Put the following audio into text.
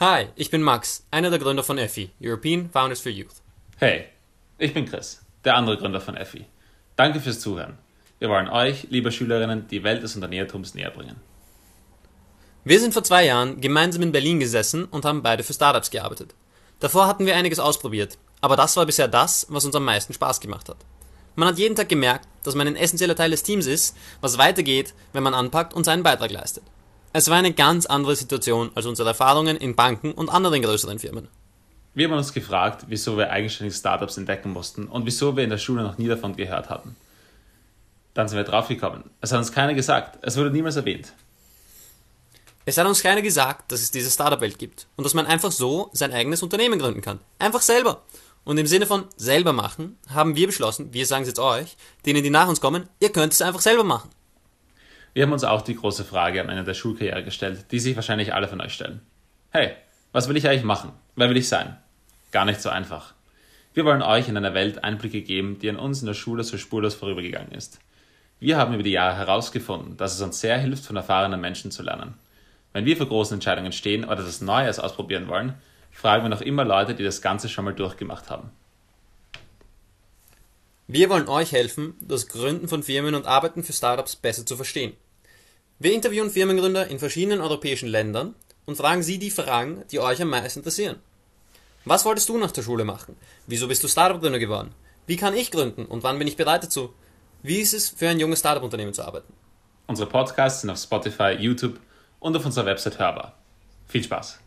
Hi, ich bin Max, einer der Gründer von EFI, European Founders for Youth. Hey, ich bin Chris, der andere Gründer von EFI. Danke fürs Zuhören. Wir wollen euch, liebe Schülerinnen, die Welt des Unternehmertums näher bringen. Wir sind vor zwei Jahren gemeinsam in Berlin gesessen und haben beide für Startups gearbeitet. Davor hatten wir einiges ausprobiert, aber das war bisher das, was uns am meisten Spaß gemacht hat. Man hat jeden Tag gemerkt, dass man ein essentieller Teil des Teams ist, was weitergeht, wenn man anpackt und seinen Beitrag leistet. Es war eine ganz andere Situation als unsere Erfahrungen in Banken und anderen größeren Firmen. Wir haben uns gefragt, wieso wir eigenständige Startups entdecken mussten und wieso wir in der Schule noch nie davon gehört hatten. Dann sind wir draufgekommen. Es hat uns keiner gesagt. Es wurde niemals erwähnt. Es hat uns keiner gesagt, dass es diese Startup-Welt gibt und dass man einfach so sein eigenes Unternehmen gründen kann. Einfach selber. Und im Sinne von selber machen haben wir beschlossen, wir sagen es jetzt euch, denen, die nach uns kommen, ihr könnt es einfach selber machen. Wir haben uns auch die große Frage am Ende der Schulkarriere gestellt, die sich wahrscheinlich alle von euch stellen. Hey, was will ich eigentlich machen? Wer will ich sein? Gar nicht so einfach. Wir wollen euch in eine Welt Einblicke geben, die an uns in der Schule so spurlos vorübergegangen ist. Wir haben über die Jahre herausgefunden, dass es uns sehr hilft, von erfahrenen Menschen zu lernen. Wenn wir vor großen Entscheidungen stehen oder das Neues ausprobieren wollen, fragen wir noch immer Leute, die das Ganze schon mal durchgemacht haben. Wir wollen euch helfen, das Gründen von Firmen und Arbeiten für Startups besser zu verstehen. Wir interviewen Firmengründer in verschiedenen europäischen Ländern und fragen sie die Fragen, die euch am meisten interessieren. Was wolltest du nach der Schule machen? Wieso bist du Startup-Gründer geworden? Wie kann ich gründen und wann bin ich bereit dazu? Wie ist es, für ein junges Startup-Unternehmen zu arbeiten? Unsere Podcasts sind auf Spotify, YouTube und auf unserer Website hörbar. Viel Spaß!